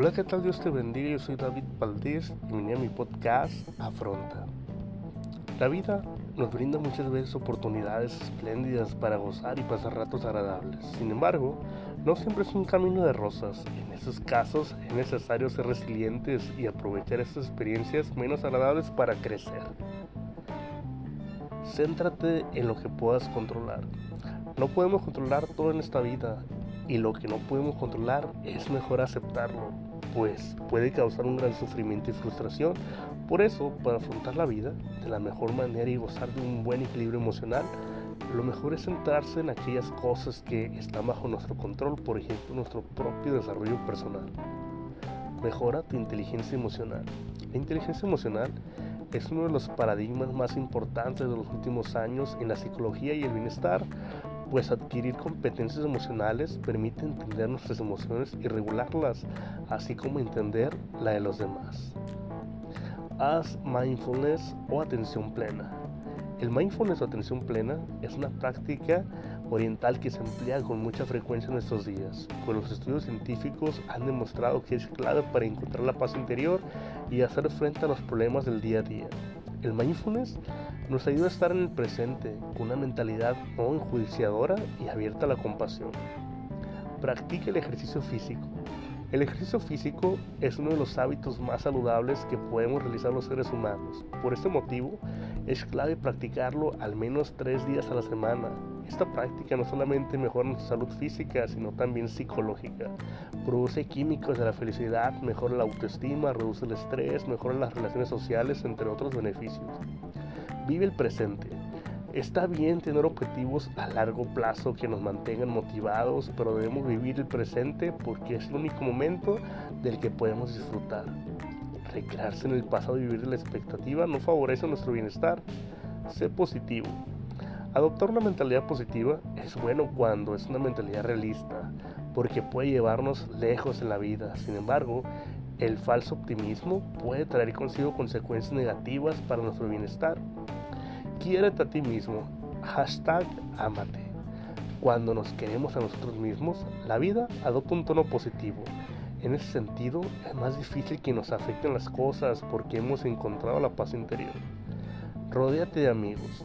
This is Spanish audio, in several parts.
Hola, ¿qué tal? Dios te bendiga. Yo soy David Valdés y venía a mi podcast Afronta. La vida nos brinda muchas veces oportunidades espléndidas para gozar y pasar ratos agradables. Sin embargo, no siempre es un camino de rosas. En esos casos es necesario ser resilientes y aprovechar estas experiencias menos agradables para crecer. Céntrate en lo que puedas controlar. No podemos controlar todo en esta vida y lo que no podemos controlar es mejor aceptarlo, pues puede causar un gran sufrimiento y frustración. Por eso, para afrontar la vida de la mejor manera y gozar de un buen equilibrio emocional, lo mejor es centrarse en aquellas cosas que están bajo nuestro control, por ejemplo, nuestro propio desarrollo personal. Mejora tu inteligencia emocional. La inteligencia emocional es uno de los paradigmas más importantes de los últimos años en la psicología y el bienestar, pues adquirir competencias emocionales permite entender nuestras emociones y regularlas, así como entender la de los demás. Haz mindfulness o atención plena. El mindfulness o atención plena es una práctica oriental que se emplea con mucha frecuencia en estos días, pues los estudios científicos han demostrado que es clave para encontrar la paz interior y hacer frente a los problemas del día a día. El mindfulness nos ayuda a estar en el presente con una mentalidad no enjuiciadora y abierta a la compasión. Practica el ejercicio físico. El ejercicio físico es uno de los hábitos más saludables que podemos realizar los seres humanos. Por este motivo, es clave practicarlo al menos tres días a la semana. Esta práctica no solamente mejora nuestra salud física, sino también psicológica. Produce químicos de la felicidad, mejora la autoestima, reduce el estrés, mejora las relaciones sociales, entre otros beneficios. Vive el presente. Está bien tener objetivos a largo plazo que nos mantengan motivados, pero debemos vivir el presente porque es el único momento del que podemos disfrutar. Recrearse en el pasado y vivir de la expectativa no favorece nuestro bienestar. Sé positivo. Adoptar una mentalidad positiva es bueno cuando es una mentalidad realista, porque puede llevarnos lejos en la vida. Sin embargo, el falso optimismo puede traer consigo consecuencias negativas para nuestro bienestar. Quiérete a ti mismo. Hashtag amate. Cuando nos queremos a nosotros mismos, la vida adopta un tono positivo. En ese sentido, es más difícil que nos afecten las cosas porque hemos encontrado la paz interior. Rodéate de amigos.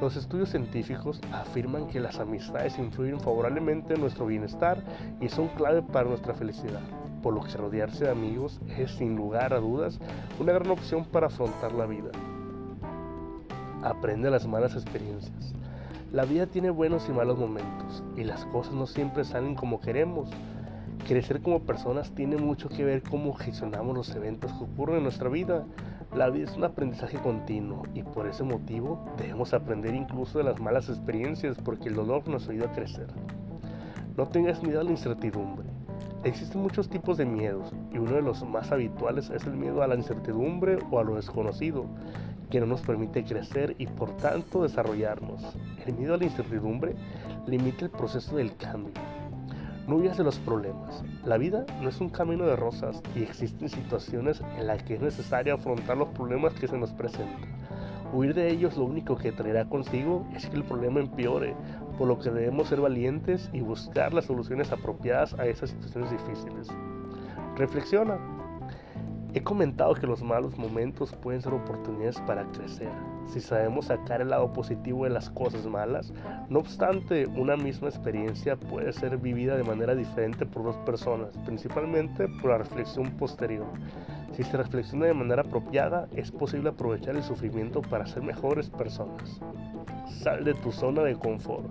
Los estudios científicos afirman que las amistades influyen favorablemente en nuestro bienestar y son clave para nuestra felicidad, por lo que rodearse de amigos es sin lugar a dudas una gran opción para afrontar la vida aprende las malas experiencias. La vida tiene buenos y malos momentos y las cosas no siempre salen como queremos. Crecer como personas tiene mucho que ver cómo gestionamos los eventos que ocurren en nuestra vida. La vida es un aprendizaje continuo y por ese motivo debemos aprender incluso de las malas experiencias porque el dolor nos ayuda a crecer. No tengas miedo a la incertidumbre. Existen muchos tipos de miedos y uno de los más habituales es el miedo a la incertidumbre o a lo desconocido que no nos permite crecer y por tanto desarrollarnos. El miedo a la incertidumbre limita el proceso del cambio. No huyas de los problemas. La vida no es un camino de rosas y existen situaciones en las que es necesario afrontar los problemas que se nos presentan. Huir de ellos lo único que traerá consigo es que el problema empeore, por lo que debemos ser valientes y buscar las soluciones apropiadas a esas situaciones difíciles. Reflexiona, He comentado que los malos momentos pueden ser oportunidades para crecer. Si sabemos sacar el lado positivo de las cosas malas, no obstante, una misma experiencia puede ser vivida de manera diferente por dos personas, principalmente por la reflexión posterior. Si se reflexiona de manera apropiada, es posible aprovechar el sufrimiento para ser mejores personas. Sal de tu zona de confort.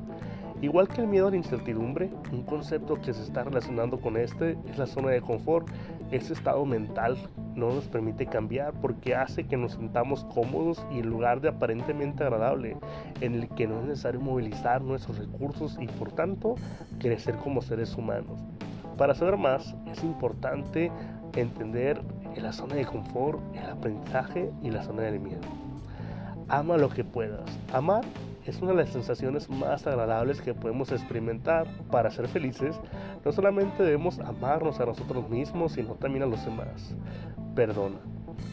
Igual que el miedo a la incertidumbre, un concepto que se está relacionando con este es la zona de confort. Ese estado mental no nos permite cambiar porque hace que nos sintamos cómodos y en lugar de aparentemente agradable, en el que no es necesario movilizar nuestros recursos y por tanto crecer como seres humanos. Para saber más es importante entender la zona de confort, el aprendizaje y la zona del miedo. Ama lo que puedas. Amar es una de las sensaciones más agradables que podemos experimentar. Para ser felices, no solamente debemos amarnos a nosotros mismos, sino también a los demás. Perdona.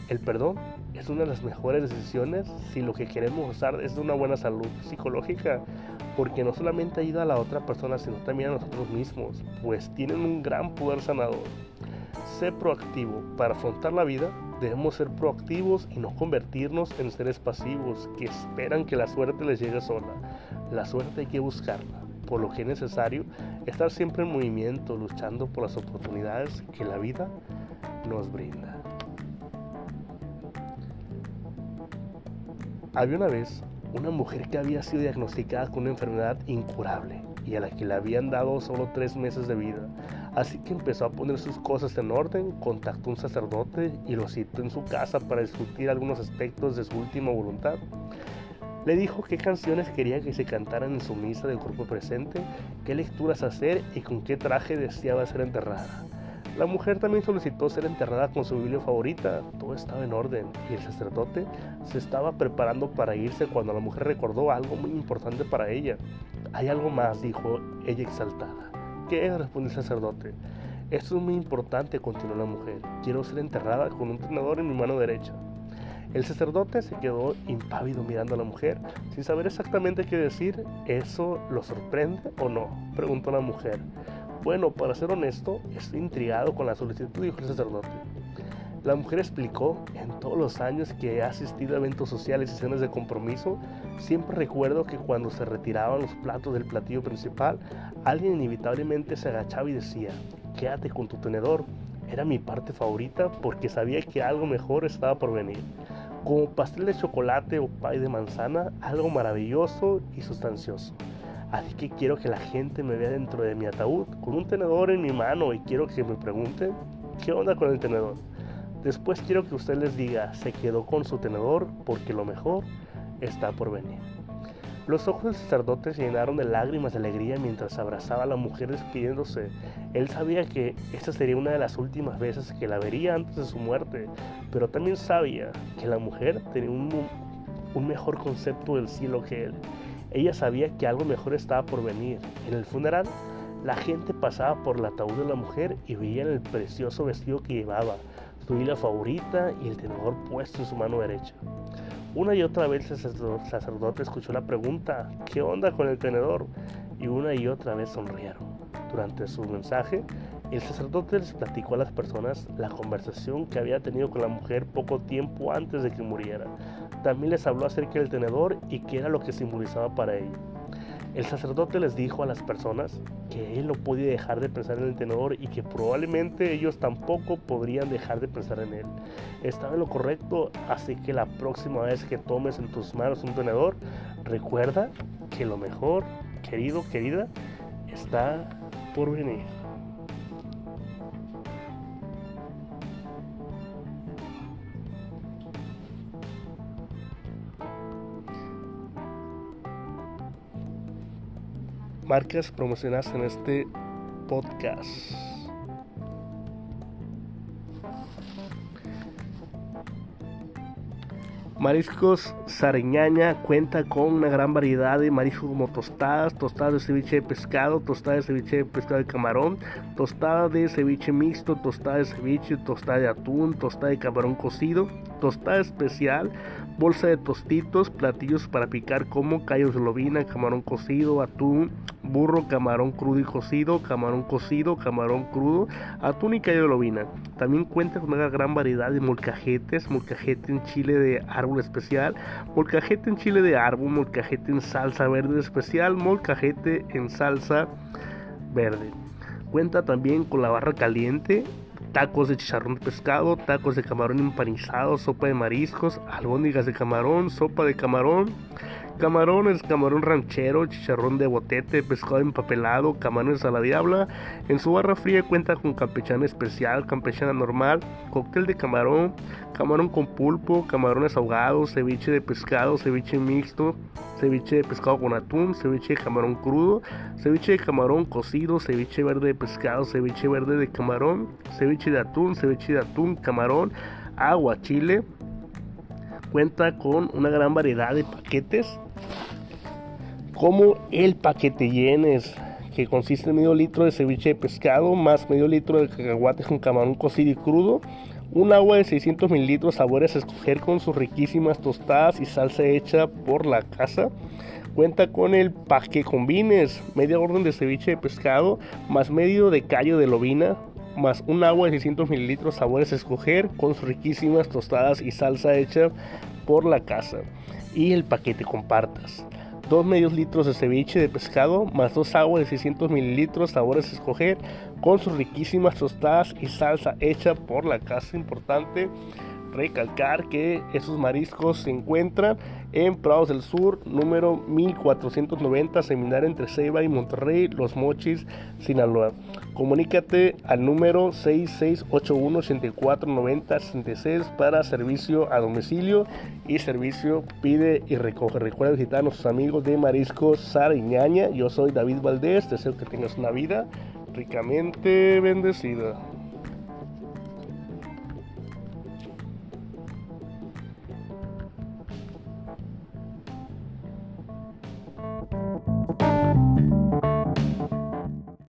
El perdón es una de las mejores decisiones si lo que queremos usar es una buena salud psicológica, porque no solamente ayuda a la otra persona, sino también a nosotros mismos, pues tienen un gran poder sanador. sé proactivo. Para afrontar la vida debemos ser proactivos y no convertirnos en seres pasivos que esperan que la suerte les llegue sola. La suerte hay que buscarla, por lo que es necesario estar siempre en movimiento, luchando por las oportunidades que la vida nos brinda. Había una vez una mujer que había sido diagnosticada con una enfermedad incurable y a la que le habían dado solo tres meses de vida. Así que empezó a poner sus cosas en orden, contactó a un sacerdote y lo citó en su casa para discutir algunos aspectos de su última voluntad. Le dijo qué canciones quería que se cantaran en su misa del cuerpo presente, qué lecturas hacer y con qué traje deseaba ser enterrada. La mujer también solicitó ser enterrada con su Biblia favorita. Todo estaba en orden y el sacerdote se estaba preparando para irse cuando la mujer recordó algo muy importante para ella. Hay algo más, dijo ella exaltada. ¿Qué es? respondió el sacerdote. Esto es muy importante, continuó la mujer. Quiero ser enterrada con un tenedor en mi mano derecha. El sacerdote se quedó impávido mirando a la mujer, sin saber exactamente qué decir. ¿Eso lo sorprende o no? preguntó la mujer. Bueno, para ser honesto, estoy intrigado con la solicitud, dijo el sacerdote. La mujer explicó, en todos los años que he asistido a eventos sociales y cenas de compromiso, siempre recuerdo que cuando se retiraban los platos del platillo principal, alguien inevitablemente se agachaba y decía, quédate con tu tenedor. Era mi parte favorita porque sabía que algo mejor estaba por venir. Como pastel de chocolate o pay de manzana, algo maravilloso y sustancioso. Así que quiero que la gente me vea dentro de mi ataúd con un tenedor en mi mano y quiero que me pregunten, ¿qué onda con el tenedor? Después quiero que usted les diga, se quedó con su tenedor porque lo mejor está por venir. Los ojos del sacerdote se llenaron de lágrimas de alegría mientras abrazaba a la mujer despidiéndose. Él sabía que esta sería una de las últimas veces que la vería antes de su muerte, pero también sabía que la mujer tenía un, un mejor concepto del cielo que él ella sabía que algo mejor estaba por venir. En el funeral, la gente pasaba por el ataúd de la mujer y veían el precioso vestido que llevaba, su hila favorita y el tenedor puesto en su mano derecha. Una y otra vez el sacerdote escuchó la pregunta, ¿qué onda con el tenedor? Y una y otra vez sonrieron. Durante su mensaje, el sacerdote les platicó a las personas la conversación que había tenido con la mujer poco tiempo antes de que muriera. También les habló acerca del tenedor y qué era lo que simbolizaba para ella. El sacerdote les dijo a las personas que él no podía dejar de pensar en el tenedor y que probablemente ellos tampoco podrían dejar de pensar en él. Estaba en lo correcto, así que la próxima vez que tomes en tus manos un tenedor, recuerda que lo mejor, querido, querida, está por venir. Marcas promocionadas en este podcast. Mariscos Sariñaña cuenta con una gran variedad de mariscos como tostadas, tostadas de ceviche de pescado, tostadas de ceviche de pescado de camarón, tostada de ceviche mixto, tostada de ceviche, tostada de atún, tostada de camarón cocido, tostada especial, bolsa de tostitos, platillos para picar como callos de lobina, camarón cocido, atún, burro, camarón crudo y cocido, camarón cocido, camarón crudo, atún y callo de lobina. También cuenta con una gran variedad de molcajetes, molcajete en chile de árbol especial, molcajete en chile de árbol, molcajete en salsa verde especial, molcajete en salsa verde. Cuenta también con la barra caliente, tacos de chicharrón de pescado, tacos de camarón empanizado, sopa de mariscos, albóndigas de camarón, sopa de camarón, camarones, camarón ranchero, chicharrón de botete, pescado empapelado, camarones a la diabla. En su barra fría cuenta con campechana especial, campechana normal, cóctel de camarón, camarón con pulpo, camarones ahogados, ceviche de pescado, ceviche mixto, ceviche de pescado con atún, ceviche de camarón crudo, ceviche de camarón cocido, ceviche verde de pescado, ceviche verde de camarón, ceviche de atún, ceviche de atún, camarón, agua, chile. Cuenta con una gran variedad de paquetes como el paquete llenes que consiste en medio litro de ceviche de pescado más medio litro de cacahuates con camarón cocido y crudo, un agua de 600 mililitros sabores a escoger con sus riquísimas tostadas y salsa hecha por la casa. Cuenta con el paque combines, media orden de ceviche de pescado, más medio de callo de lobina, más un agua de 600 mililitros sabores a escoger con sus riquísimas tostadas y salsa hecha por la casa y el paquete compartas. 2 medios litros de ceviche de pescado más dos aguas de 600 mililitros sabores a escoger con sus riquísimas tostadas y salsa hecha por la casa importante recalcar que esos mariscos se encuentran en Prados del Sur, número 1490, Seminario entre Ceiba y Monterrey, Los Mochis, Sinaloa. Comunícate al número 6681-8490-66 para servicio a domicilio y servicio pide y recoge. Recuerda visitar a nuestros amigos de Mariscos Sariñaña. Yo soy David Valdés, deseo que tengas una vida ricamente bendecida.